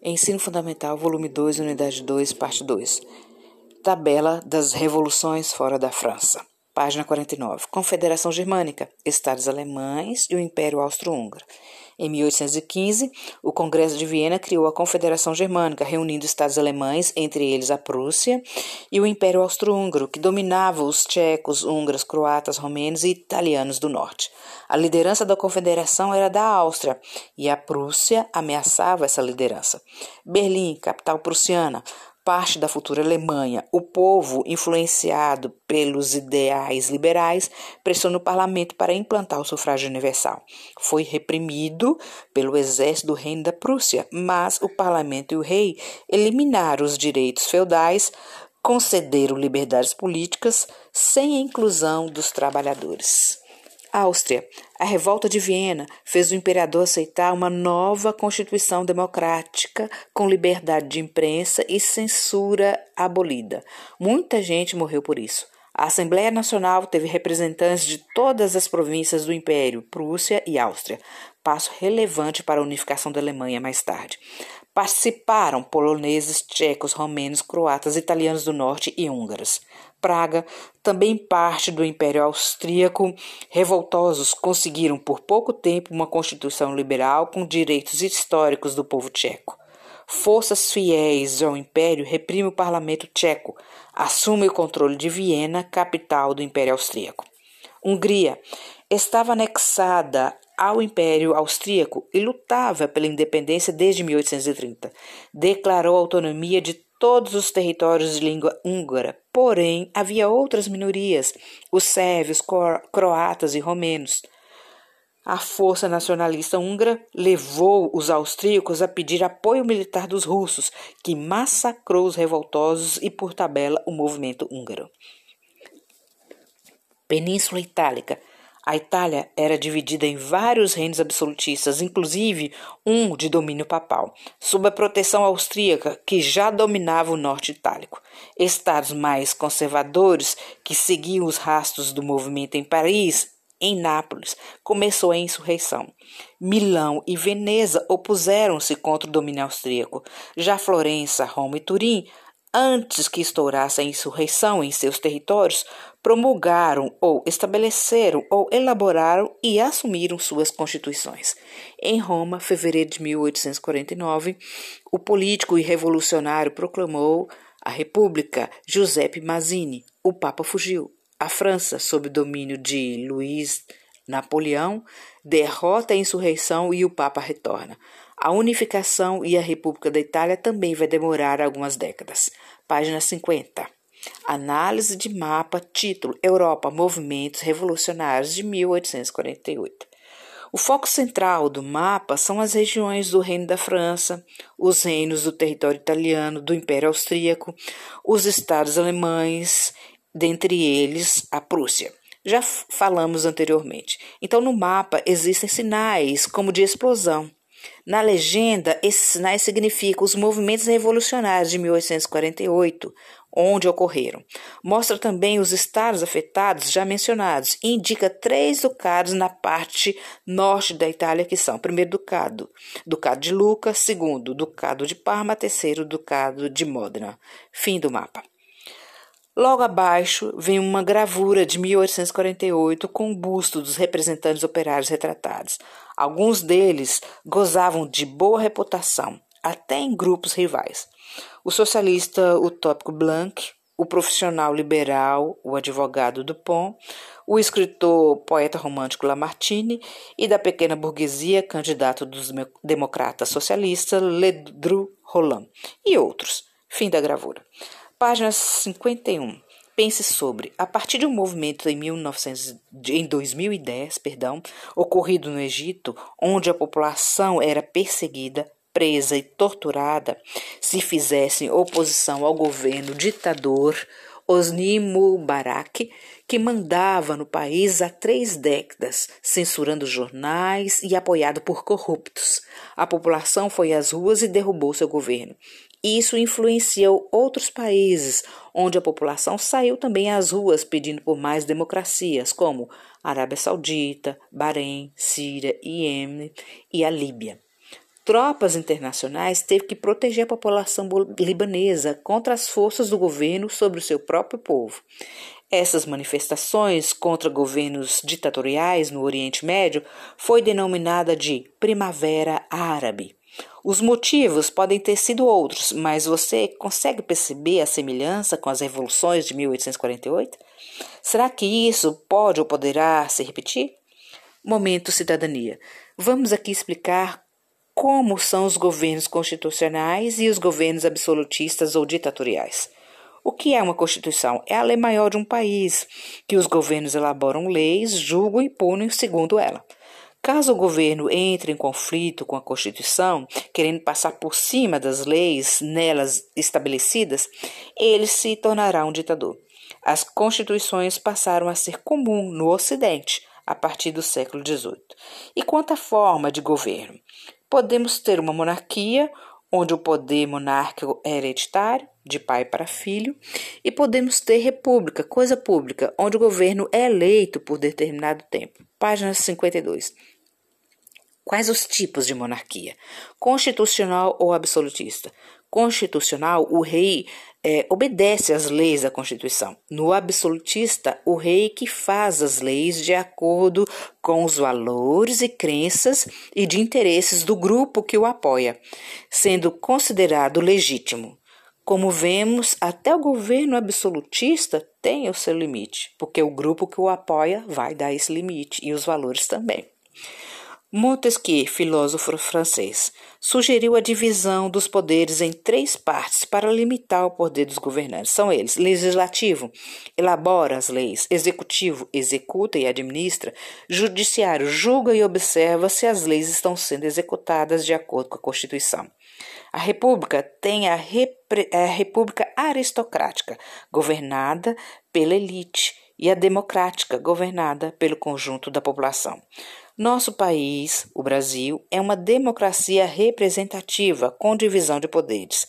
Ensino Fundamental, volume 2, unidade 2, parte 2. Tabela das revoluções fora da França. Página 49. Confederação Germânica, Estados alemães e o Império Austro-Húngaro. Em 1815, o Congresso de Viena criou a Confederação Germânica, reunindo estados alemães, entre eles a Prússia, e o Império Austro-Húngaro, que dominava os tchecos, húngaros, croatas, romenos e italianos do norte. A liderança da Confederação era da Áustria, e a Prússia ameaçava essa liderança. Berlim, capital prussiana, parte da futura Alemanha, o povo, influenciado pelos ideais liberais, pressionou o parlamento para implantar o sufrágio universal. Foi reprimido pelo exército do reino da Prússia, mas o parlamento e o rei eliminaram os direitos feudais, concederam liberdades políticas sem a inclusão dos trabalhadores. Áustria. A revolta de Viena fez o imperador aceitar uma nova constituição democrática com liberdade de imprensa e censura abolida. Muita gente morreu por isso. A Assembleia Nacional teve representantes de todas as províncias do Império, Prússia e Áustria, passo relevante para a unificação da Alemanha mais tarde. Participaram poloneses, tchecos, romenos, croatas, italianos do norte e húngaros. Praga, também parte do Império Austríaco, revoltosos conseguiram por pouco tempo uma constituição liberal com direitos históricos do povo tcheco. Forças fiéis ao Império reprimem o parlamento tcheco, assume o controle de Viena, capital do Império Austríaco. Hungria estava anexada ao Império Austríaco e lutava pela independência desde 1830. Declarou autonomia de todos os territórios de língua húngara, porém havia outras minorias, os sérvios, croatas e romenos. A força nacionalista húngara levou os austríacos a pedir apoio militar dos russos, que massacrou os revoltosos e, por tabela, o movimento húngaro. Península Itálica a Itália era dividida em vários reinos absolutistas, inclusive um de domínio papal, sob a proteção austríaca que já dominava o norte itálico. Estados mais conservadores, que seguiam os rastros do movimento em Paris, em Nápoles, começou a insurreição. Milão e Veneza opuseram-se contra o domínio austríaco. Já Florença, Roma e Turim antes que estourasse a insurreição em seus territórios, promulgaram ou estabeleceram ou elaboraram e assumiram suas constituições. Em Roma, fevereiro de 1849, o político e revolucionário proclamou a República Giuseppe Mazzini. O Papa fugiu. A França, sob domínio de Luís Napoleão, derrota a insurreição e o Papa retorna. A unificação e a República da Itália também vai demorar algumas décadas. Página 50. Análise de mapa, título Europa, Movimentos Revolucionários de 1848. O foco central do mapa são as regiões do Reino da França, os reinos do território italiano, do Império Austríaco, os estados alemães, dentre eles a Prússia. Já falamos anteriormente. Então, no mapa existem sinais como de explosão, na legenda, esses sinais significam os movimentos revolucionários de 1848, onde ocorreram. Mostra também os estados afetados já mencionados e indica três ducados na parte norte da Itália, que são: primeiro ducado, ducado de Lucca, segundo ducado de Parma, terceiro ducado de Modena. Fim do mapa. Logo abaixo vem uma gravura de 1848 com o busto dos representantes operários retratados. Alguns deles gozavam de boa reputação, até em grupos rivais. O socialista utópico Blanc, o profissional liberal, o advogado Dupont, o escritor poeta romântico Lamartine e da pequena burguesia, candidato dos democratas socialistas Ledru Roland e outros. Fim da gravura. Página 51. Pense sobre, a partir de um movimento em, 1900, em 2010, perdão, ocorrido no Egito, onde a população era perseguida, presa e torturada se fizessem oposição ao governo ditador Osni Mubarak, que mandava no país há três décadas, censurando jornais e apoiado por corruptos. A população foi às ruas e derrubou seu governo. Isso influenciou outros países, onde a população saiu também às ruas pedindo por mais democracias, como Arábia Saudita, Bahrein, Síria, Iêmen e a Líbia. tropas internacionais, teve que proteger a população libanesa contra as forças do governo sobre o seu próprio povo. Essas manifestações contra governos ditatoriais no Oriente Médio foi denominada de Primavera Árabe. Os motivos podem ter sido outros, mas você consegue perceber a semelhança com as revoluções de 1848? Será que isso pode ou poderá se repetir? Momento Cidadania. Vamos aqui explicar como são os governos constitucionais e os governos absolutistas ou ditatoriais. O que é uma Constituição? É a lei maior de um país, que os governos elaboram leis, julgam e punem segundo ela. Caso o governo entre em conflito com a Constituição, querendo passar por cima das leis nelas estabelecidas, ele se tornará um ditador. As constituições passaram a ser comum no Ocidente a partir do século XVIII. E quanto à forma de governo? Podemos ter uma monarquia, onde o poder monárquico é hereditário, de pai para filho, e podemos ter república, coisa pública, onde o governo é eleito por determinado tempo. Página 52. Quais os tipos de monarquia? Constitucional ou absolutista? Constitucional, o rei é, obedece às leis da Constituição. No absolutista, o rei que faz as leis de acordo com os valores e crenças e de interesses do grupo que o apoia, sendo considerado legítimo. Como vemos, até o governo absolutista tem o seu limite, porque o grupo que o apoia vai dar esse limite e os valores também. Montesquieu, filósofo francês, sugeriu a divisão dos poderes em três partes para limitar o poder dos governantes. São eles: legislativo, elabora as leis, executivo, executa e administra, judiciário, julga e observa se as leis estão sendo executadas de acordo com a Constituição. A República tem a, a República aristocrática, governada pela elite, e a democrática, governada pelo conjunto da população. Nosso país, o Brasil, é uma democracia representativa com divisão de poderes.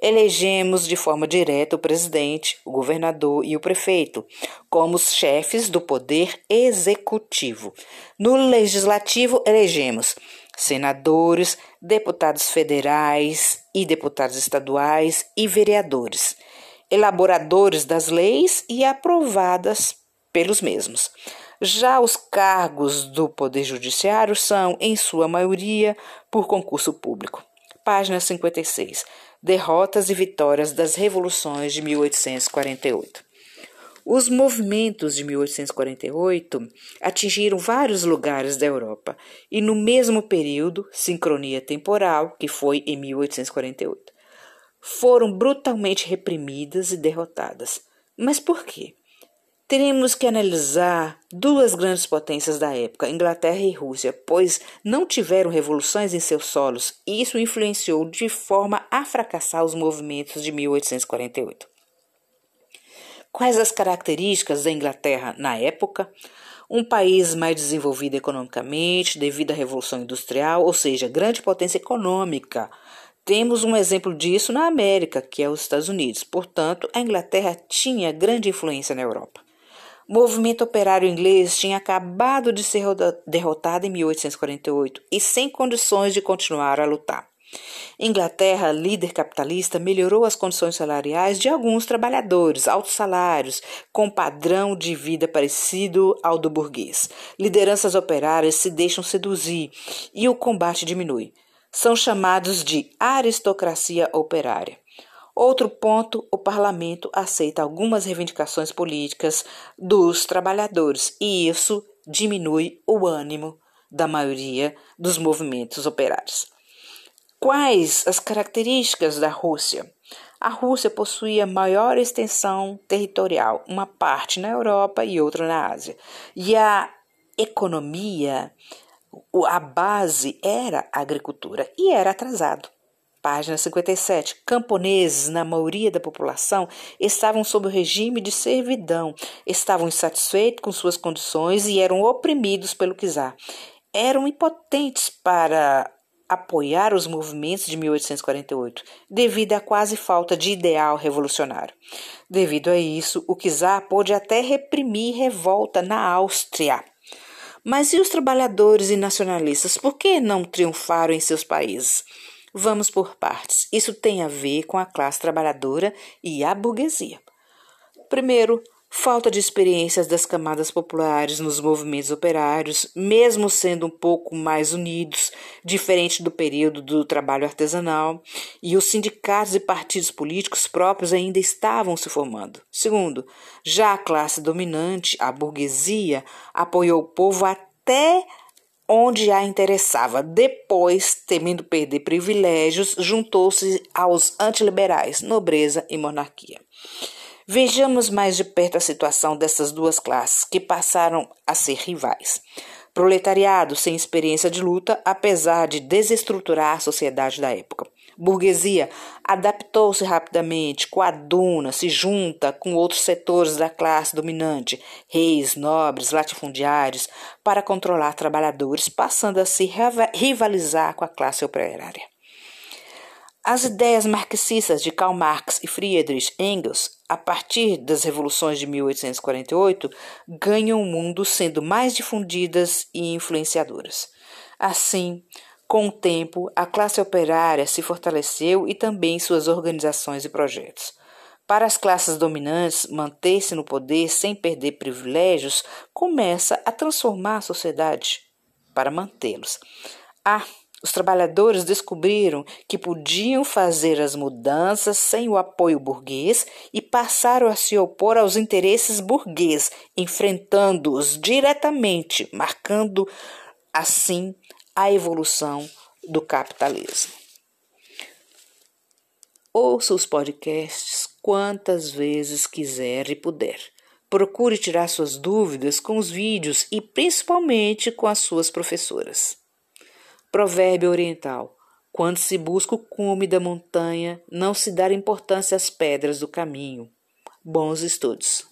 Elegemos de forma direta o presidente, o governador e o prefeito como os chefes do poder executivo. No legislativo, elegemos senadores, deputados federais e deputados estaduais e vereadores, elaboradores das leis e aprovadas pelos mesmos. Já os cargos do Poder Judiciário são, em sua maioria, por concurso público. Página 56. Derrotas e vitórias das revoluções de 1848. Os movimentos de 1848 atingiram vários lugares da Europa e, no mesmo período, sincronia temporal, que foi em 1848, foram brutalmente reprimidas e derrotadas. Mas por quê? Teremos que analisar duas grandes potências da época, Inglaterra e Rússia, pois não tiveram revoluções em seus solos e isso influenciou de forma a fracassar os movimentos de 1848. Quais as características da Inglaterra na época? Um país mais desenvolvido economicamente devido à Revolução Industrial, ou seja, grande potência econômica. Temos um exemplo disso na América, que é os Estados Unidos. Portanto, a Inglaterra tinha grande influência na Europa. O movimento operário inglês tinha acabado de ser derrotado em 1848 e sem condições de continuar a lutar. Inglaterra, líder capitalista, melhorou as condições salariais de alguns trabalhadores, altos salários, com padrão de vida parecido ao do burguês. Lideranças operárias se deixam seduzir e o combate diminui. São chamados de aristocracia operária. Outro ponto, o parlamento aceita algumas reivindicações políticas dos trabalhadores e isso diminui o ânimo da maioria dos movimentos operários. Quais as características da Rússia? A Rússia possuía maior extensão territorial, uma parte na Europa e outra na Ásia. E a economia, a base era a agricultura e era atrasado. Página 57. Camponeses, na maioria da população, estavam sob o regime de servidão, estavam insatisfeitos com suas condições e eram oprimidos pelo czar. Eram impotentes para apoiar os movimentos de 1848, devido à quase falta de ideal revolucionário. Devido a isso, o czar pôde até reprimir revolta na Áustria. Mas e os trabalhadores e nacionalistas? Por que não triunfaram em seus países? Vamos por partes. Isso tem a ver com a classe trabalhadora e a burguesia. Primeiro, falta de experiências das camadas populares nos movimentos operários, mesmo sendo um pouco mais unidos, diferente do período do trabalho artesanal, e os sindicatos e partidos políticos próprios ainda estavam se formando. Segundo, já a classe dominante, a burguesia, apoiou o povo até onde a interessava. Depois, temendo perder privilégios, juntou-se aos antiliberais, nobreza e monarquia. Vejamos mais de perto a situação dessas duas classes, que passaram a ser rivais. Proletariado sem experiência de luta, apesar de desestruturar a sociedade da época. Burguesia adaptou-se rapidamente, coaduna, se junta com outros setores da classe dominante, reis, nobres, latifundiários, para controlar trabalhadores, passando a se rivalizar com a classe operária. As ideias marxistas de Karl Marx e Friedrich Engels, a partir das revoluções de 1848, ganham o mundo sendo mais difundidas e influenciadoras. Assim, com o tempo, a classe operária se fortaleceu e também suas organizações e projetos. Para as classes dominantes, manter-se no poder sem perder privilégios começa a transformar a sociedade para mantê-los. Ah, os trabalhadores descobriram que podiam fazer as mudanças sem o apoio burguês e passaram a se opor aos interesses burguês, enfrentando-os diretamente, marcando assim a evolução do capitalismo. Ouça os podcasts quantas vezes quiser e puder. Procure tirar suas dúvidas com os vídeos e principalmente com as suas professoras. Provérbio oriental: Quando se busca o cume da montanha, não se dá importância às pedras do caminho. Bons estudos.